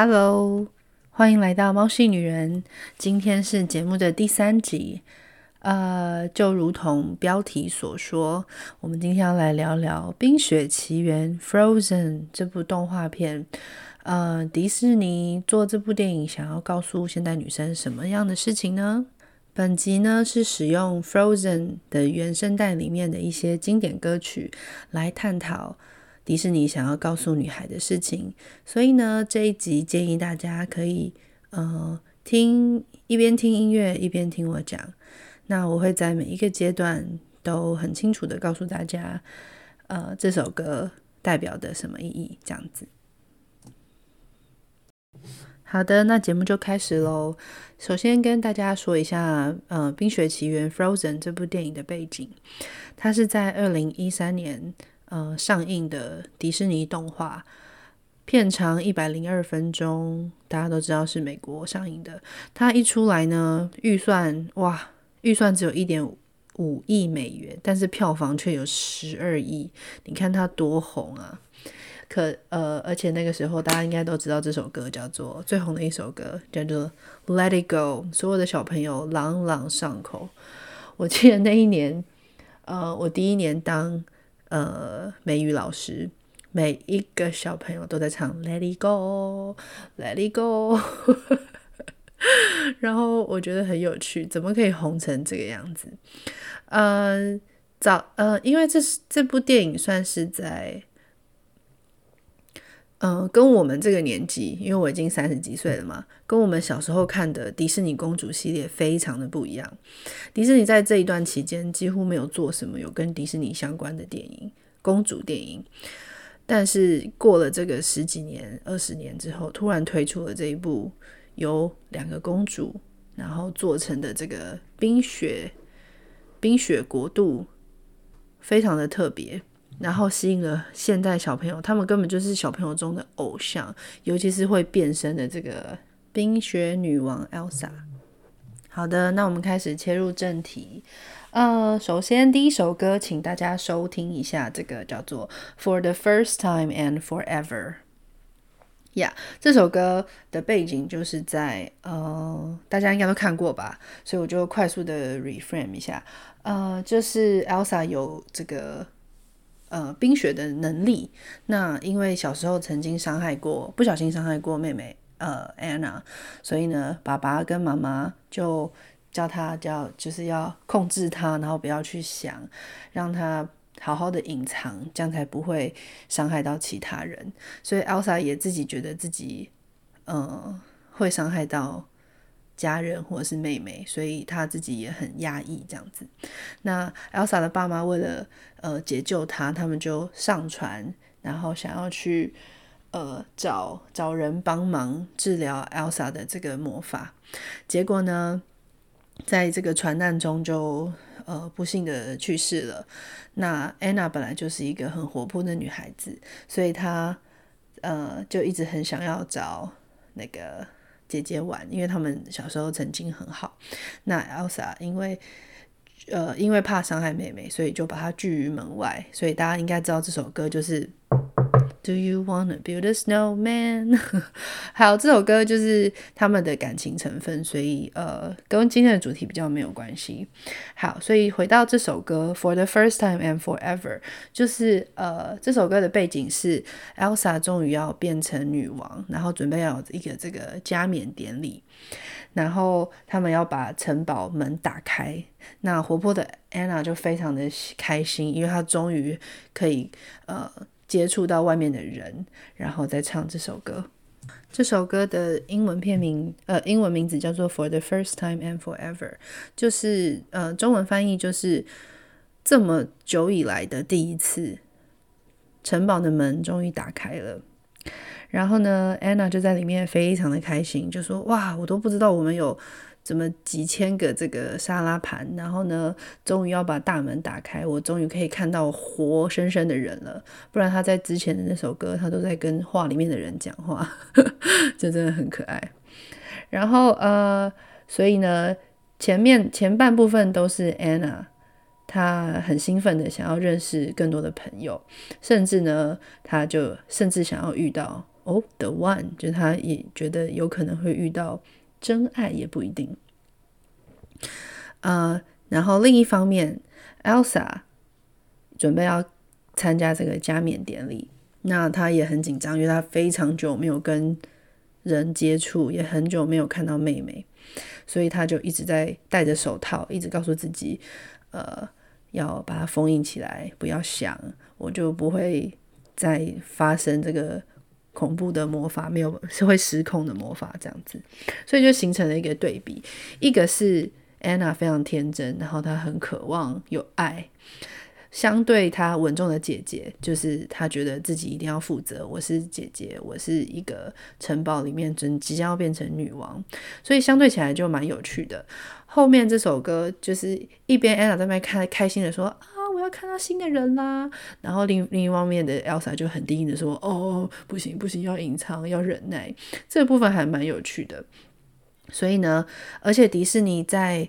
Hello，欢迎来到猫系女人。今天是节目的第三集，呃，就如同标题所说，我们今天要来聊聊《冰雪奇缘》（Frozen） 这部动画片。呃，迪士尼做这部电影想要告诉现代女生什么样的事情呢？本集呢是使用《Frozen》的原声带里面的一些经典歌曲来探讨。迪士尼想要告诉女孩的事情，所以呢，这一集建议大家可以呃听一边听音乐一边听我讲。那我会在每一个阶段都很清楚地告诉大家，呃，这首歌代表的什么意义，这样子。好的，那节目就开始喽。首先跟大家说一下，呃，《冰雪奇缘》（Frozen） 这部电影的背景，它是在二零一三年。呃，上映的迪士尼动画，片长一百零二分钟，大家都知道是美国上映的。它一出来呢，预算哇，预算只有一点五亿美元，但是票房却有十二亿。你看它多红啊！可呃，而且那个时候大家应该都知道这首歌叫做最红的一首歌，叫做《Let It Go》，所有的小朋友朗朗上口。我记得那一年，呃，我第一年当。呃，美语老师，每一个小朋友都在唱 Let it go, Let it go，然后我觉得很有趣，怎么可以红成这个样子？呃，早呃，因为这是这部电影算是在。嗯、跟我们这个年纪，因为我已经三十几岁了嘛，跟我们小时候看的迪士尼公主系列非常的不一样。迪士尼在这一段期间几乎没有做什么有跟迪士尼相关的电影，公主电影。但是过了这个十几年、二十年之后，突然推出了这一部由两个公主然后做成的这个冰雪冰雪国度，非常的特别。然后吸引了现代小朋友，他们根本就是小朋友中的偶像，尤其是会变身的这个冰雪女王 Elsa。好的，那我们开始切入正题。呃，首先第一首歌，请大家收听一下，这个叫做《For the First Time and Forever》。呀，这首歌的背景就是在呃，大家应该都看过吧，所以我就快速的 reframe 一下。呃，就是 Elsa 有这个。呃，冰雪的能力。那因为小时候曾经伤害过，不小心伤害过妹妹，呃，Anna，所以呢，爸爸跟妈妈就叫他叫，就是要控制他，然后不要去想，让他好好的隐藏，这样才不会伤害到其他人。所以 Elsa 也自己觉得自己，呃，会伤害到。家人或者是妹妹，所以他自己也很压抑这样子。那 Elsa 的爸妈为了呃解救他，他们就上船，然后想要去呃找找人帮忙治疗 Elsa 的这个魔法。结果呢，在这个船难中就呃不幸的去世了。那 Anna 本来就是一个很活泼的女孩子，所以她呃就一直很想要找那个。姐姐玩，因为他们小时候曾经很好。那 Elsa 因为呃因为怕伤害妹妹，所以就把她拒于门外。所以大家应该知道这首歌就是。Do you wanna build a snowman？好，这首歌就是他们的感情成分，所以呃，跟今天的主题比较没有关系。好，所以回到这首歌，For the first time and forever，就是呃，这首歌的背景是 Elsa 终于要变成女王，然后准备要有一个这个加冕典礼，然后他们要把城堡门打开。那活泼的 Anna 就非常的开心，因为她终于可以呃。接触到外面的人，然后再唱这首歌。这首歌的英文片名，呃，英文名字叫做《For the First Time and Forever》，就是呃，中文翻译就是这么久以来的第一次，城堡的门终于打开了。然后呢，Anna 就在里面非常的开心，就说：“哇，我都不知道我们有。”怎么几千个这个沙拉盘，然后呢，终于要把大门打开，我终于可以看到活生生的人了。不然他在之前的那首歌，他都在跟画里面的人讲话，这真的很可爱。然后呃，所以呢，前面前半部分都是 Anna，她很兴奋的想要认识更多的朋友，甚至呢，她就甚至想要遇到哦，the one，就是他也觉得有可能会遇到真爱，也不一定。呃，然后另一方面，Elsa 准备要参加这个加冕典礼，那他也很紧张，因为他非常久没有跟人接触，也很久没有看到妹妹，所以他就一直在戴着手套，一直告诉自己，呃，要把它封印起来，不要想，我就不会再发生这个恐怖的魔法，没有是会失控的魔法这样子，所以就形成了一个对比，一个是 Anna 非常天真，然后她很渴望有爱。相对她稳重的姐姐，就是她觉得自己一定要负责。我是姐姐，我是一个城堡里面真即将要变成女王，所以相对起来就蛮有趣的。后面这首歌就是一边 Anna 在那边开开心的说，我要看到新的人啦，然后另另一方面的 Elsa 就很低音的说哦，不行不行，要隐藏，要忍耐。这部分还蛮有趣的。所以呢，而且迪士尼在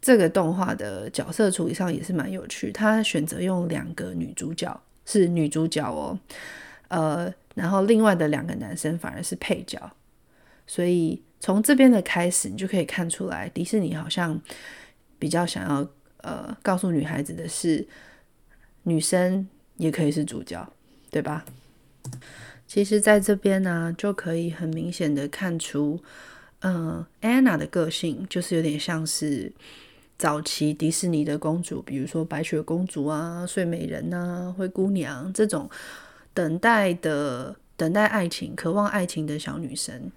这个动画的角色处理上也是蛮有趣，他选择用两个女主角是女主角哦，呃，然后另外的两个男生反而是配角，所以从这边的开始，你就可以看出来，迪士尼好像比较想要呃告诉女孩子的是，女生也可以是主角，对吧？其实在这边呢，就可以很明显的看出，嗯，呃，Anna 的个性就是有点像是。早期迪士尼的公主，比如说白雪公主啊、睡美人啊、灰姑娘这种等待的、等待爱情、渴望爱情的小女生。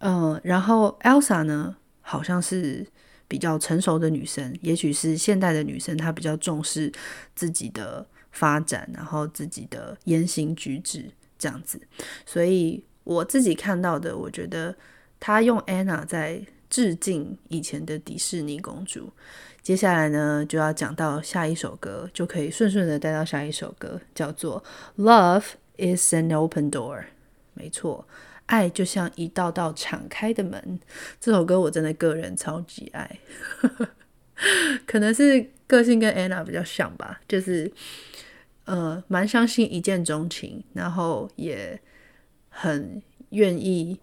嗯、然后 Elsa 呢，好像是比较成熟的女生，也许是现代的女生，她比较重视自己的发展，然后自己的言行举止这样子。所以我自己看到的，我觉得她用 Anna 在。致敬以前的迪士尼公主。接下来呢，就要讲到下一首歌，就可以顺顺的带到下一首歌，叫做《Love is an Open Door》。没错，爱就像一道道敞开的门。这首歌我真的个人超级爱，可能是个性跟 Anna 比较像吧，就是呃，蛮相信一见钟情，然后也很愿意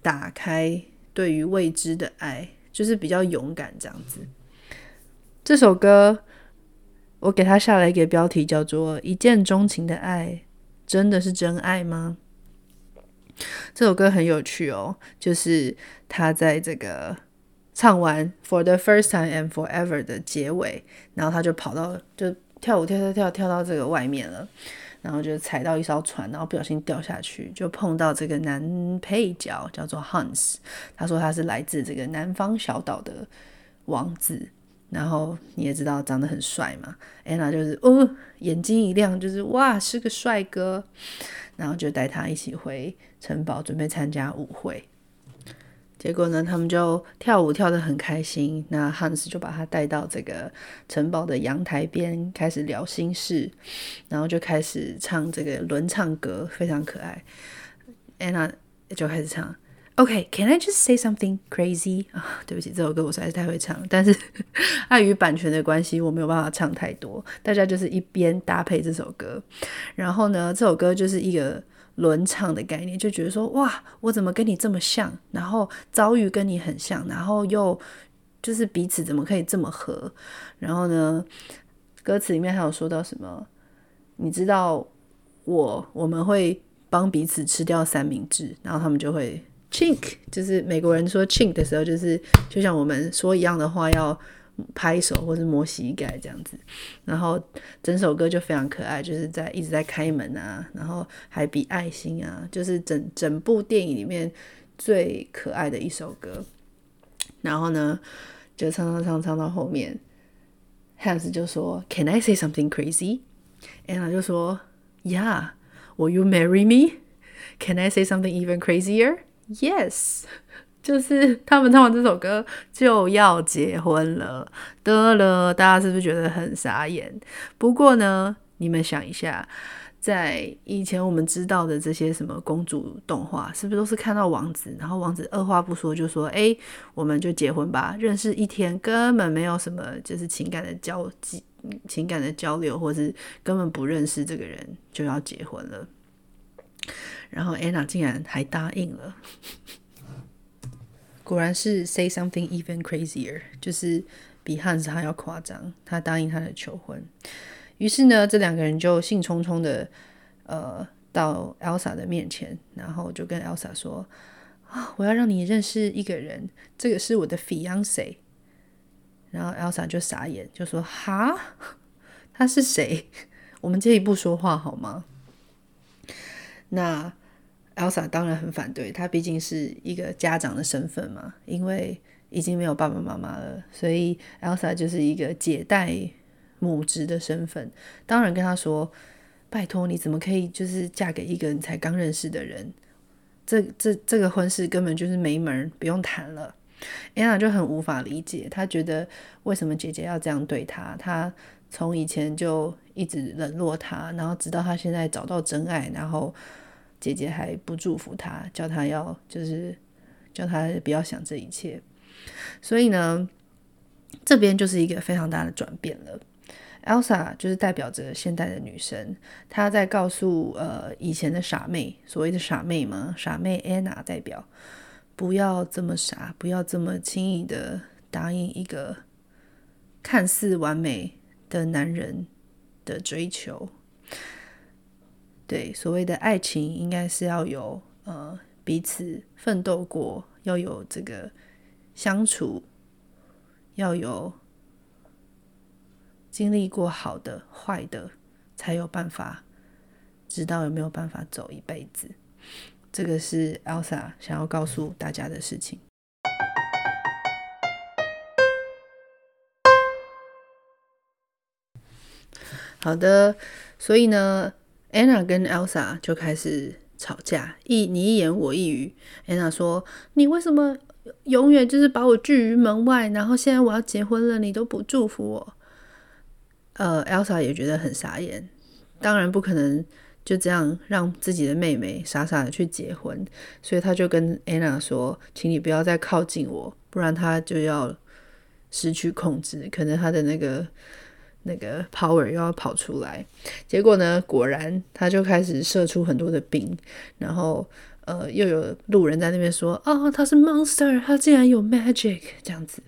打开。对于未知的爱，就是比较勇敢这样子。这首歌我给他下了一个标题，叫做《一见钟情的爱真的是真爱吗？》这首歌很有趣哦，就是他在这个唱完 For the first time and forever 的结尾，然后他就跑到就跳舞跳跳跳跳到这个外面了。然后就踩到一艘船，然后不小心掉下去，就碰到这个男配角，叫做 Hans。他说他是来自这个南方小岛的王子，然后你也知道长得很帅嘛。Anna 就是哦，眼睛一亮，就是哇，是个帅哥。然后就带他一起回城堡，准备参加舞会。结果呢，他们就跳舞跳得很开心。那汉斯就把他带到这个城堡的阳台边，开始聊心事，然后就开始唱这个轮唱歌，非常可爱。安娜就开始唱，OK，Can、okay, I just say something crazy？啊，对不起，这首歌我实在是太会唱，但是 碍于版权的关系，我没有办法唱太多。大家就是一边搭配这首歌，然后呢，这首歌就是一个。轮唱的概念，就觉得说哇，我怎么跟你这么像？然后遭遇跟你很像，然后又就是彼此怎么可以这么合？然后呢，歌词里面还有说到什么？你知道我我们会帮彼此吃掉三明治，然后他们就会 chink，就是美国人说 chink 的时候，就是就像我们说一样的话要。拍手或是摸膝盖这样子，然后整首歌就非常可爱，就是在一直在开门啊，然后还比爱心啊，就是整整部电影里面最可爱的一首歌。然后呢，就唱唱唱唱到后面，Hans 就说：“Can I say something crazy？”Anna 就说：“Yeah，Will you marry me？Can I say something even crazier？” Yes。”就是他们唱完这首歌就要结婚了，得了，大家是不是觉得很傻眼？不过呢，你们想一下，在以前我们知道的这些什么公主动画，是不是都是看到王子，然后王子二话不说就说：“哎，我们就结婚吧。”认识一天根本没有什么就是情感的交情感的交流，或是根本不认识这个人就要结婚了。然后 Anna 竟然还答应了，果然是 say something even crazier，就是比汉斯还要夸张。他答应他的求婚，于是呢，这两个人就兴冲冲的呃到 Elsa 的面前，然后就跟 Elsa 说：“啊，我要让你认识一个人，这个是我的 fiance。”然后 Elsa 就傻眼，就说：“哈，他是谁？我们这一不说话好吗？”那 Elsa 当然很反对，她毕竟是一个家长的身份嘛，因为已经没有爸爸妈妈了，所以 Elsa 就是一个姐带母职的身份。当然跟她说：“拜托，你怎么可以就是嫁给一个你才刚认识的人？这这这个婚事根本就是没门，不用谈了。” Anna 就很无法理解，她觉得为什么姐姐要这样对她？她从以前就一直冷落她，然后直到她现在找到真爱，然后姐姐还不祝福她，叫她要就是叫她不要想这一切。所以呢，这边就是一个非常大的转变了。Elsa 就是代表着现代的女生，她在告诉呃以前的傻妹，所谓的傻妹嘛，傻妹 Anna 代表。不要这么傻，不要这么轻易的答应一个看似完美的男人的追求。对，所谓的爱情，应该是要有呃彼此奋斗过，要有这个相处，要有经历过好的、坏的，才有办法知道有没有办法走一辈子。这个是 Elsa 想要告诉大家的事情。好的，所以呢，Anna 跟 Elsa 就开始吵架，一你一言我一语。Anna 说：“你为什么永远就是把我拒于门外？然后现在我要结婚了，你都不祝福我。”呃，Elsa 也觉得很傻眼，当然不可能。就这样让自己的妹妹傻傻的去结婚，所以他就跟 Anna 说：“请你不要再靠近我，不然他就要失去控制，可能他的那个那个 power 又要跑出来。”结果呢，果然他就开始射出很多的冰，然后呃，又有路人在那边说：“哦，他是 monster，他竟然有 magic 这样子。”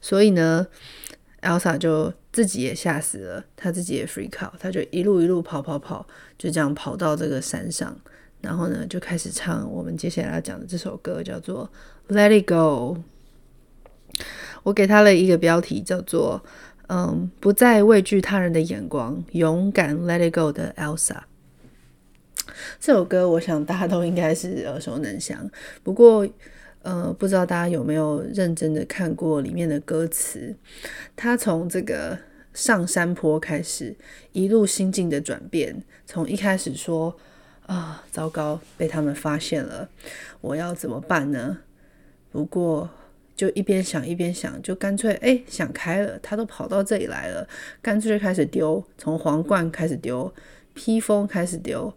所以呢，Elsa 就。自己也吓死了，他自己也 freak out，他就一路一路跑跑跑，就这样跑到这个山上，然后呢就开始唱我们接下来要讲的这首歌，叫做《Let It Go》。我给他了一个标题，叫做“嗯，不再畏惧他人的眼光，勇敢 Let It Go” 的 Elsa。这首歌我想大家都应该是耳熟能详，不过。呃，不知道大家有没有认真的看过里面的歌词？他从这个上山坡开始，一路心境的转变。从一开始说啊，糟糕，被他们发现了，我要怎么办呢？不过就一边想一边想，就干脆哎想开了。他都跑到这里来了，干脆就开始丢，从皇冠开始丢，披风开始丢。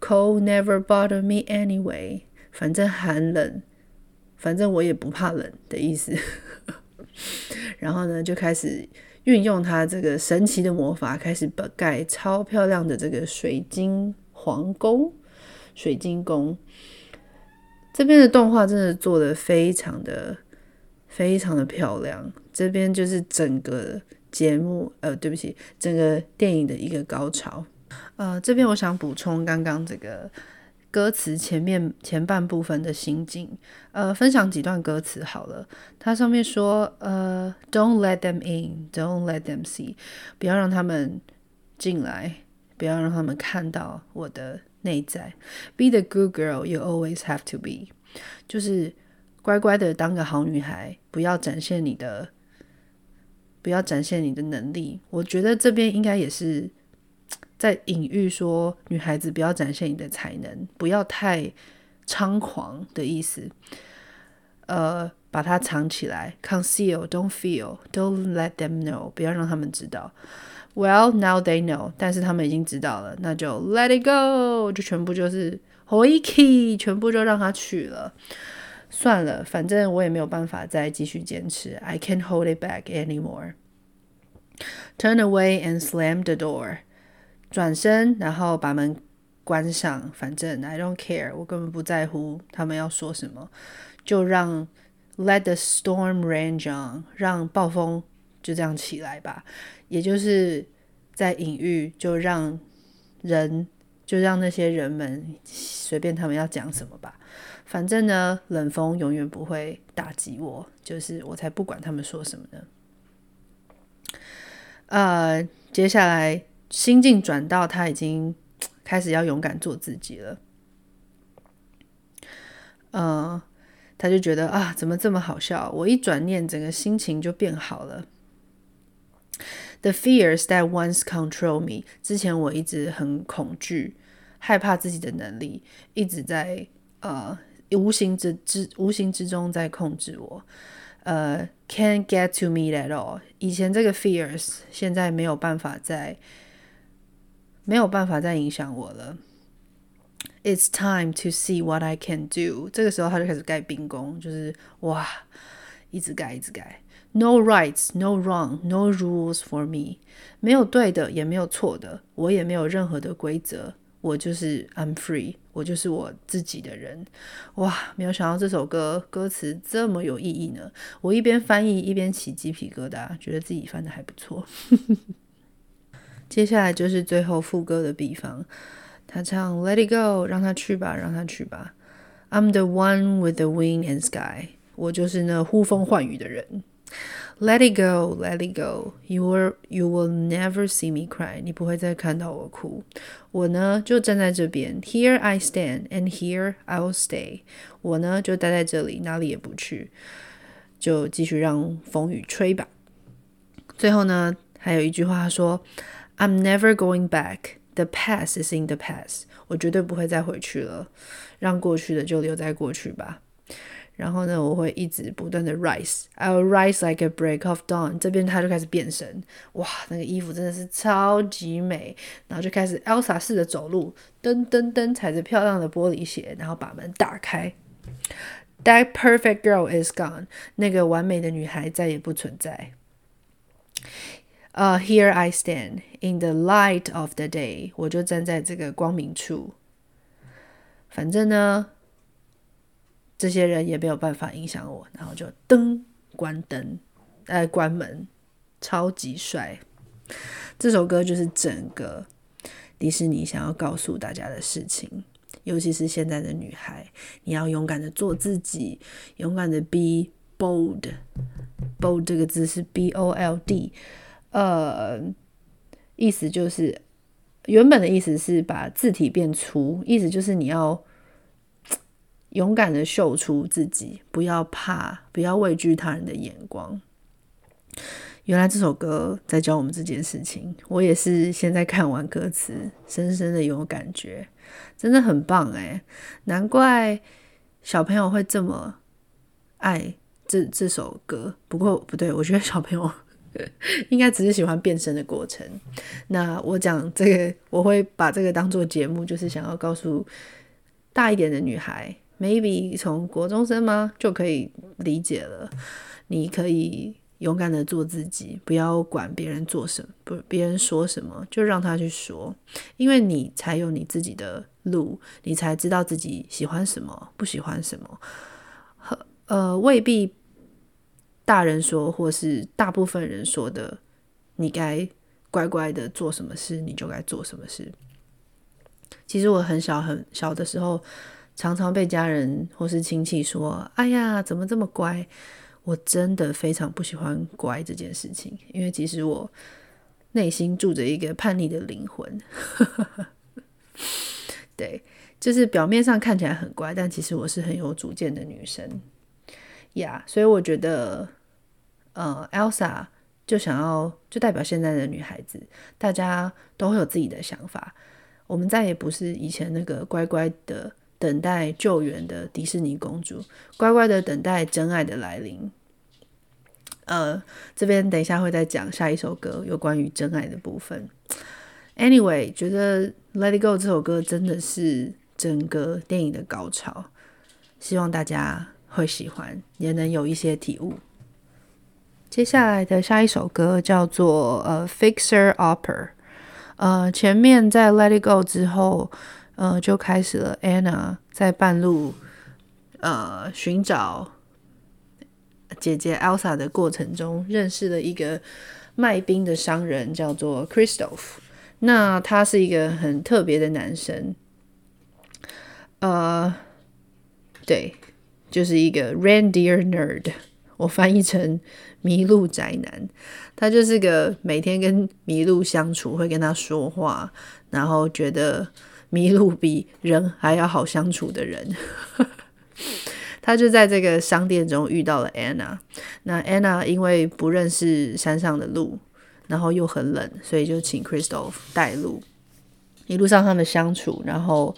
Cold never bother me anyway，反正寒冷。反正我也不怕冷的意思，然后呢，就开始运用他这个神奇的魔法，开始盖超漂亮的这个水晶皇宫、水晶宫。这边的动画真的做得非常的、非常的漂亮。这边就是整个节目，呃，对不起，整个电影的一个高潮。呃，这边我想补充刚刚这个。歌词前面前半部分的心境，呃，分享几段歌词好了。它上面说，呃，Don't let them in, don't let them see，不要让他们进来，不要让他们看到我的内在。Be the good girl you always have to be，就是乖乖的当个好女孩，不要展现你的，不要展现你的能力。我觉得这边应该也是。在隐喻说，女孩子不要展现你的才能，不要太猖狂的意思。呃，把它藏起来，conceal, don't feel, don't let them know，不要让他们知道。Well, now they know，但是他们已经知道了，那就 let it go，就全部就是回去，全部就让他去了。算了，反正我也没有办法再继续坚持。I can't hold it back anymore. Turn away and slam the door. 转身，然后把门关上，反正 I don't care，我根本不在乎他们要说什么，就让 Let the storm rage on，让暴风就这样起来吧。也就是在隐喻，就让人，就让那些人们随便他们要讲什么吧。反正呢，冷风永远不会打击我，就是我才不管他们说什么呢。呃，接下来心境转到他已经。开始要勇敢做自己了，呃，他就觉得啊，怎么这么好笑？我一转念，整个心情就变好了。The fears that once control me，之前我一直很恐惧、害怕自己的能力，一直在呃无形之之无形之中在控制我。呃，can't get to me at all。以前这个 fears，现在没有办法再。没有办法再影响我了。It's time to see what I can do。这个时候他就开始盖兵功，就是哇，一直盖，一直盖。No rights, no wrong, no rules for me。没有对的，也没有错的，我也没有任何的规则。我就是 I'm free，我就是我自己的人。哇，没有想到这首歌歌词这么有意义呢。我一边翻译一边起鸡皮疙瘩，觉得自己翻得还不错。接下来就是最后副歌的地方，他唱 Let it go，让他去吧，让他去吧。I'm the one with the wind and sky，我就是那呼风唤雨的人。Let it go，Let it go，You will you will never see me cry，你不会再看到我哭。我呢就站在这边，Here I stand and here I will stay。我呢就待在这里，哪里也不去，就继续让风雨吹吧。最后呢，还有一句话说。I'm never going back. The past is in the past. 我绝对不会再回去了，让过去的就留在过去吧。 然后呢，我会一直不断的 rise. I'll rise like a break of dawn. 这边他就开始变身，哇，那个衣服真的是超级美。然后就开始 Elsa 式的走路，噔噔噔，踩着漂亮的玻璃鞋，然后把门打开。That perfect girl is gone. 那个完美的女孩再也不存在。呃、，Here I stand in the light of the day，我就站在这个光明处。反正呢，这些人也没有办法影响我，然后就灯关灯，呃，关门，超级帅。这首歌就是整个迪士尼想要告诉大家的事情，尤其是现在的女孩，你要勇敢的做自己，勇敢的 be bold。bold 这个字是 B O L D。呃，意思就是原本的意思是把字体变粗，意思就是你要勇敢的秀出自己，不要怕，不要畏惧他人的眼光。原来这首歌在教我们这件事情，我也是现在看完歌词，深深的有感觉，真的很棒诶，难怪小朋友会这么爱这这首歌。不过不对，我觉得小朋友。应该只是喜欢变身的过程。那我讲这个，我会把这个当做节目，就是想要告诉大一点的女孩，maybe 从国中生吗就可以理解了。你可以勇敢的做自己，不要管别人做什么，不别人说什么，就让他去说，因为你才有你自己的路，你才知道自己喜欢什么，不喜欢什么。呃，未必。大人说，或是大部分人说的，你该乖乖的做什么事，你就该做什么事。其实我很小很小的时候，常常被家人或是亲戚说：“哎呀，怎么这么乖？”我真的非常不喜欢乖这件事情，因为其实我内心住着一个叛逆的灵魂。对，就是表面上看起来很乖，但其实我是很有主见的女生呀。所以我觉得。呃，Elsa 就想要，就代表现在的女孩子，大家都会有自己的想法。我们再也不是以前那个乖乖的等待救援的迪士尼公主，乖乖的等待真爱的来临。呃，这边等一下会再讲下一首歌有关于真爱的部分。Anyway，觉得《Let It Go》这首歌真的是整个电影的高潮，希望大家会喜欢，也能有一些体悟。接下来的下一首歌叫做呃《Fixer Upper》，呃，前面在《Let It Go》之后，呃，就开始了 Anna 在半路呃寻找姐姐 Elsa 的过程中，认识了一个卖冰的商人，叫做 Kristoff。那他是一个很特别的男生，呃，对，就是一个 reindeer nerd，我翻译成麋鹿宅男。他就是个每天跟麋鹿相处，会跟他说话，然后觉得麋鹿比人还要好相处的人。他就在这个商店中遇到了 Anna。那 Anna 因为不认识山上的路。然后又很冷，所以就请 Kristoff 带路。一路上他们相处，然后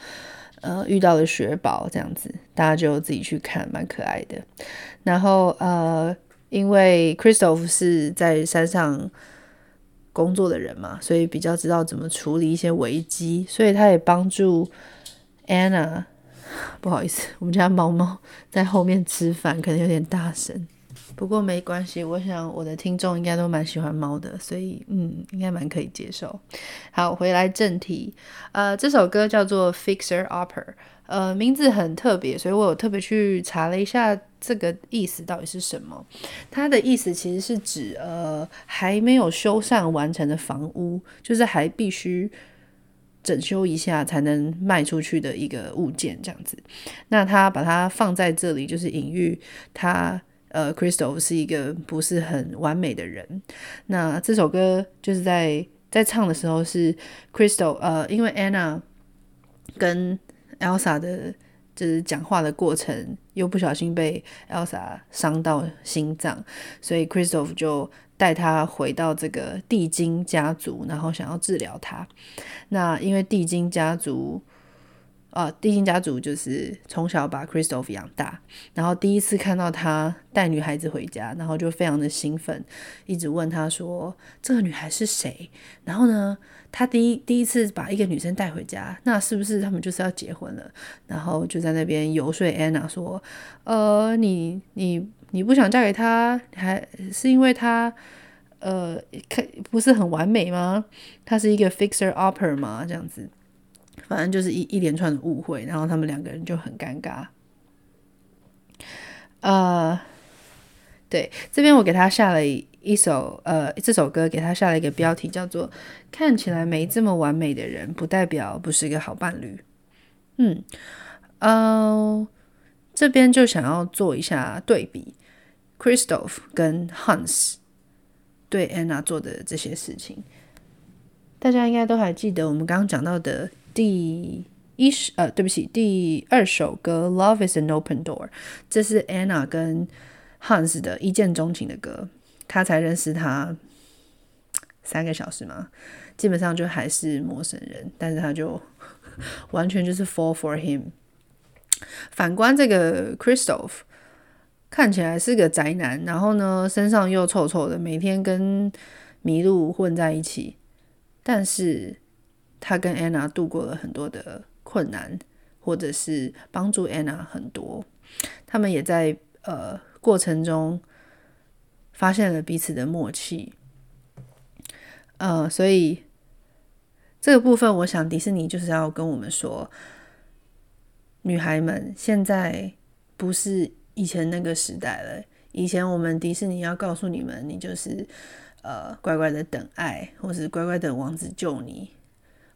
呃遇到了雪宝这样子，大家就自己去看，蛮可爱的。然后呃，因为 Kristoff 是在山上工作的人嘛，所以比较知道怎么处理一些危机，所以他也帮助 Anna。不好意思，我们家猫猫在后面吃饭，可能有点大声。不过没关系，我想我的听众应该都蛮喜欢猫的，所以嗯，应该蛮可以接受。好，回来正题，呃，这首歌叫做《Fixer Upper》，呃，名字很特别，所以我有特别去查了一下这个意思到底是什么。它的意思其实是指呃还没有修缮完成的房屋，就是还必须整修一下才能卖出去的一个物件这样子。那他把它放在这里，就是隐喻他。呃，Crystal 是一个不是很完美的人。那这首歌就是在在唱的时候是 Crystal 呃，因为 Anna 跟 Elsa 的是讲话的过程，又不小心被 Elsa 伤到心脏，所以 Kristoff 就带他回到这个地精家族，然后想要治疗他。那因为地精家族。呃，地心家族就是从小把 Kristoff 养大，然后第一次看到他带女孩子回家，然后就非常的兴奋，一直问他说：“这个女孩是谁？”然后呢，他第一第一次把一个女生带回家，那是不是他们就是要结婚了？然后就在那边游说 Anna 说：“呃，你你你不想嫁给他，还是因为他呃，看不是很完美吗？他是一个 fixer upper 吗？这样子。”反正就是一一连串的误会，然后他们两个人就很尴尬。呃，对，这边我给他下了一首，呃，这首歌给他下了一个标题，叫做“看起来没这么完美的人，不代表不是一个好伴侣”。嗯，呃，这边就想要做一下对比，Kristoff 跟 Hans 对 Anna 做的这些事情，大家应该都还记得我们刚刚讲到的。第一首呃，对不起，第二首歌《Love Is an Open Door》，这是 Anna 跟 Hans 的一见钟情的歌。他才认识他三个小时嘛，基本上就还是陌生人，但是他就 完全就是 fall for him。反观这个 Kristoff，看起来是个宅男，然后呢，身上又臭臭的，每天跟麋鹿混在一起，但是。他跟 Anna 度过了很多的困难，或者是帮助 Anna 很多。他们也在呃过程中发现了彼此的默契。呃，所以这个部分，我想迪士尼就是要跟我们说，女孩们现在不是以前那个时代了。以前我们迪士尼要告诉你们，你就是呃乖乖的等爱，或是乖乖等王子救你。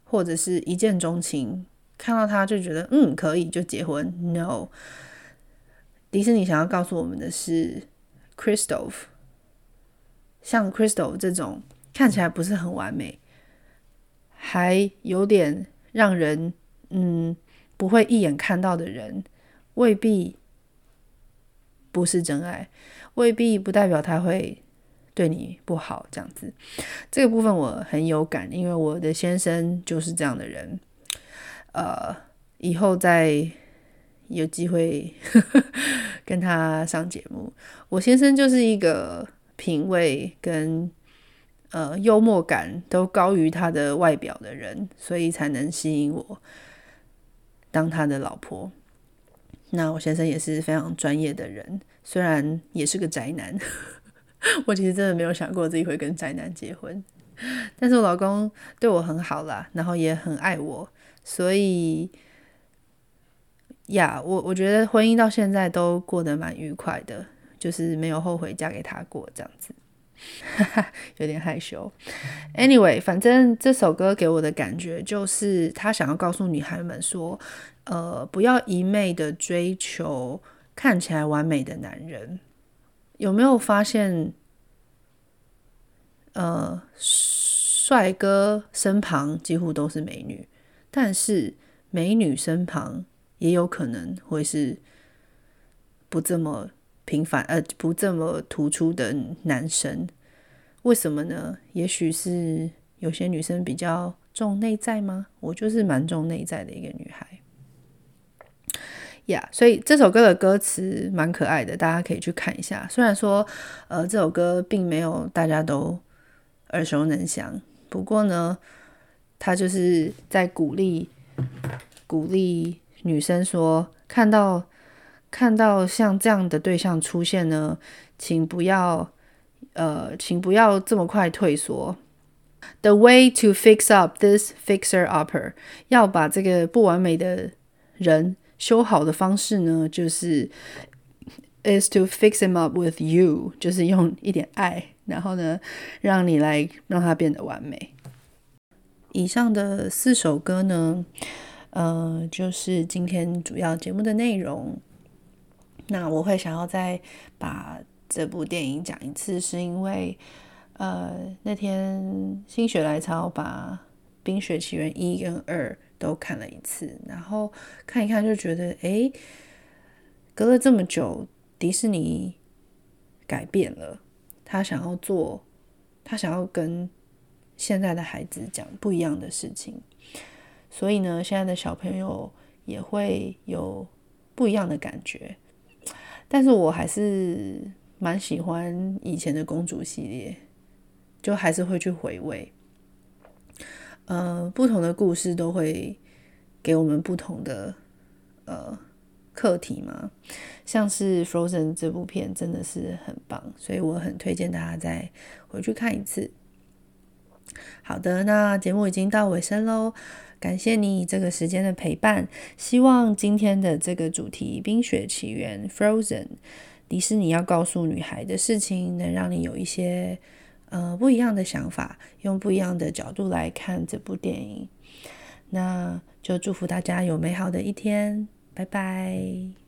或者是一见钟情，看到他就觉得嗯可以就结婚。No，迪士尼想要告诉我们的是 Christof 像 Kristoff 这种看起来不是很完美，还有点让人嗯不会一眼看到的人，未必不是真爱，未必不代表他会。对你不好，这样子，这个部分我很有感，因为我的先生就是这样的人。呃，以后再有机会 跟他上节目，我先生就是一个品味跟呃幽默感都高于他的外表的人，所以才能吸引我当他的老婆。那我先生也是非常专业的人，虽然也是个宅男。我其实真的没有想过自己会跟宅男结婚，但是我老公对我很好啦，然后也很爱我，所以呀，我我觉得婚姻到现在都过得蛮愉快的，就是没有后悔嫁给他过这样子。有点害羞。Anyway，反正这首歌给我的感觉就是他想要告诉女孩们说，呃，不要一昧的追求看起来完美的男人。有没有发现，呃，帅哥身旁几乎都是美女，但是美女身旁也有可能会是不这么平凡，呃，不这么突出的男生，为什么呢？也许是有些女生比较重内在吗？我就是蛮重内在的一个女孩，呀、yeah，所以这首歌的歌词蛮可爱的，大家可以去看一下。虽然说，呃，这首歌并没有大家都耳熟能详，不过呢，他就是在鼓励鼓励女生说，看到。看到像这样的对象出现呢，请不要，呃，请不要这么快退缩。The way to fix up this fixer-upper，要把这个不完美的人修好的方式呢，就是 is to fix him up with you，就是用一点爱，然后呢，让你来让他变得完美。以上的四首歌呢，呃，就是今天主要节目的内容。那我会想要再把这部电影讲一次，是因为，呃，那天心血来潮把《冰雪奇缘》一跟二都看了一次，然后看一看就觉得，诶，隔了这么久，迪士尼改变了，他想要做，他想要跟现在的孩子讲不一样的事情，所以呢，现在的小朋友也会有不一样的感觉。但是我还是蛮喜欢以前的公主系列，就还是会去回味。呃，不同的故事都会给我们不同的呃课题嘛，像是 Frozen 这部片真的是很棒，所以我很推荐大家再回去看一次。好的，那节目已经到尾声喽。感谢你这个时间的陪伴，希望今天的这个主题《冰雪奇缘》（Frozen），迪士尼要告诉女孩的事情，能让你有一些呃不一样的想法，用不一样的角度来看这部电影。那就祝福大家有美好的一天，拜拜。